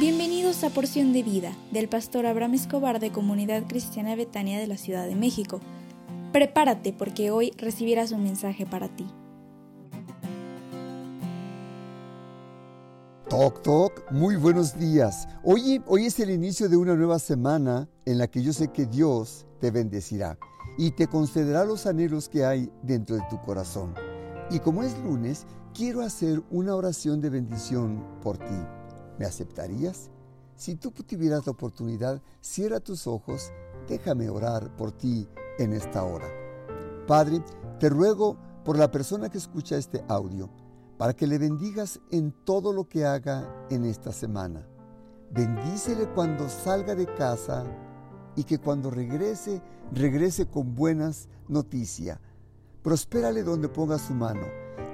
Bienvenidos a Porción de Vida del pastor Abraham Escobar de Comunidad Cristiana Betania de la Ciudad de México. Prepárate porque hoy recibirás un mensaje para ti. Toc, toc, muy buenos días. Hoy, hoy es el inicio de una nueva semana en la que yo sé que Dios te bendecirá y te concederá los anhelos que hay dentro de tu corazón. Y como es lunes, quiero hacer una oración de bendición por ti. ¿Me aceptarías? Si tú tuvieras la oportunidad, cierra tus ojos, déjame orar por ti en esta hora. Padre, te ruego por la persona que escucha este audio, para que le bendigas en todo lo que haga en esta semana. Bendícele cuando salga de casa y que cuando regrese, regrese con buenas noticias Prospérale donde ponga su mano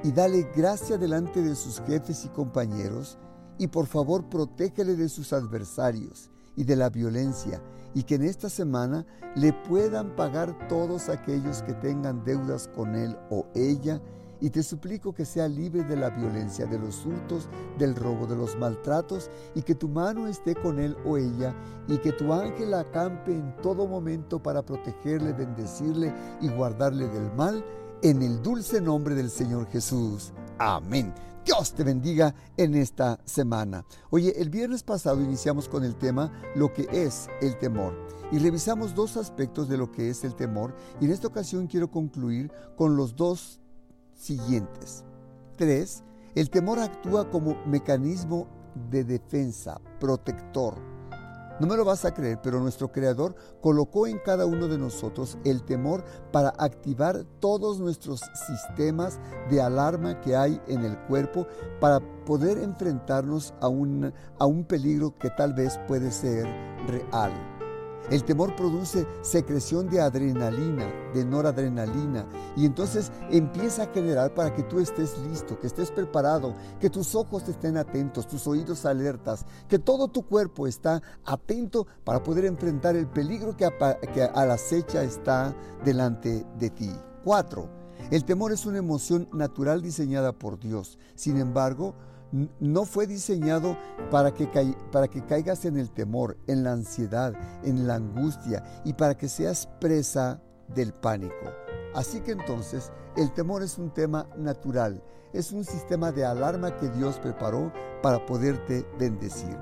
y dale gracia delante de sus jefes y compañeros y por favor protégele de sus adversarios y de la violencia y que en esta semana le puedan pagar todos aquellos que tengan deudas con él o ella y te suplico que sea libre de la violencia, de los hurtos, del robo, de los maltratos, y que tu mano esté con él o ella, y que tu ángel acampe en todo momento para protegerle, bendecirle y guardarle del mal, en el dulce nombre del Señor Jesús. Amén. Dios te bendiga en esta semana. Oye, el viernes pasado iniciamos con el tema lo que es el temor y revisamos dos aspectos de lo que es el temor y en esta ocasión quiero concluir con los dos siguientes. 3. El temor actúa como mecanismo de defensa, protector. No me lo vas a creer, pero nuestro Creador colocó en cada uno de nosotros el temor para activar todos nuestros sistemas de alarma que hay en el cuerpo para poder enfrentarnos a un, a un peligro que tal vez puede ser real. El temor produce secreción de adrenalina, de noradrenalina, y entonces empieza a generar para que tú estés listo, que estés preparado, que tus ojos estén atentos, tus oídos alertas, que todo tu cuerpo está atento para poder enfrentar el peligro que a, la acecha está delante de ti. 4. El temor es una emoción natural diseñada por Dios. Sin embargo, no fue diseñado para que, caigas en el temor, en la ansiedad, en la angustia y para que seas presa del pánico. Así que entonces el temor es un tema natural, es un sistema de alarma que Dios preparó para poderte bendecir.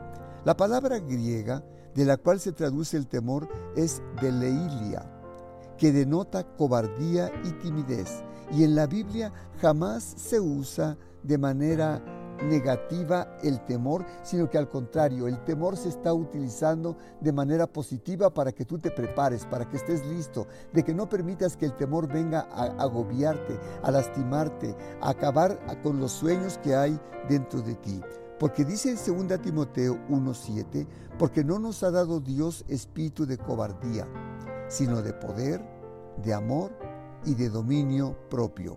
La palabra griega de la cual se traduce el temor es deleilia, que denota cobardía y timidez, y en la Biblia jamás se usa de manera negativa el temor, sino que al contrario, el temor se está utilizando de manera positiva para que tú te prepares, para que estés listo, de que no permitas que el temor venga a agobiarte, a lastimarte, a acabar con los sueños que hay dentro de ti. Porque dice en 2 Timoteo 1:7, porque no nos ha dado Dios espíritu de cobardía, sino de poder, de amor y de dominio propio.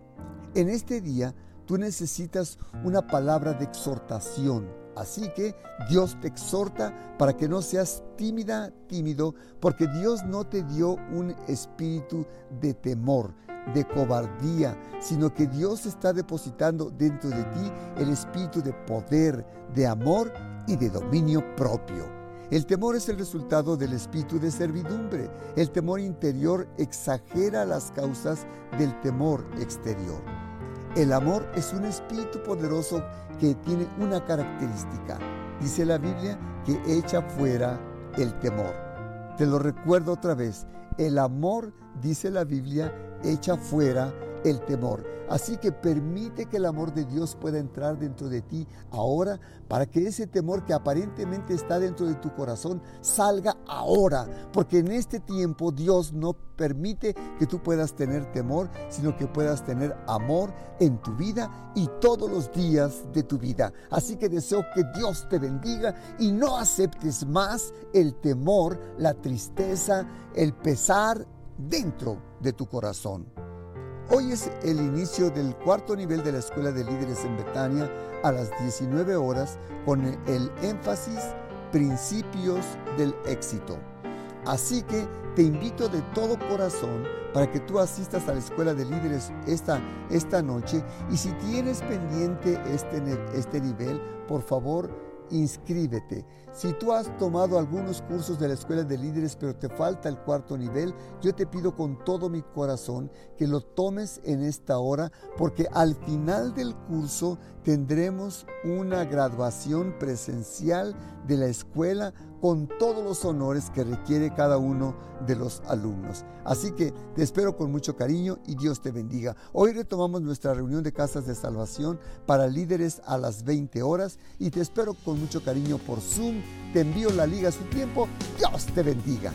En este día tú necesitas una palabra de exhortación. Así que Dios te exhorta para que no seas tímida, tímido, porque Dios no te dio un espíritu de temor, de cobardía, sino que Dios está depositando dentro de ti el espíritu de poder, de amor y de dominio propio. El temor es el resultado del espíritu de servidumbre. El temor interior exagera las causas del temor exterior. El amor es un espíritu poderoso que tiene una característica. Dice la Biblia que echa fuera el temor. Te lo recuerdo otra vez. El amor, dice la Biblia, echa fuera el temor. Así que permite que el amor de Dios pueda entrar dentro de ti ahora para que ese temor que aparentemente está dentro de tu corazón salga ahora. Porque en este tiempo Dios no permite que tú puedas tener temor, sino que puedas tener amor en tu vida y todos los días de tu vida. Así que deseo que Dios te bendiga y no aceptes más el temor, la tristeza, el pesar dentro de tu corazón. Hoy es el inicio del cuarto nivel de la Escuela de Líderes en Betania a las 19 horas con el énfasis Principios del Éxito. Así que te invito de todo corazón para que tú asistas a la Escuela de Líderes esta, esta noche y si tienes pendiente este, este nivel, por favor inscríbete. Si tú has tomado algunos cursos de la escuela de líderes pero te falta el cuarto nivel, yo te pido con todo mi corazón que lo tomes en esta hora porque al final del curso tendremos una graduación presencial de la escuela con todos los honores que requiere cada uno de los alumnos. Así que te espero con mucho cariño y Dios te bendiga. Hoy retomamos nuestra reunión de casas de salvación para líderes a las 20 horas y te espero con mucho cariño por Zoom. Te envío la liga a su tiempo. Dios te bendiga.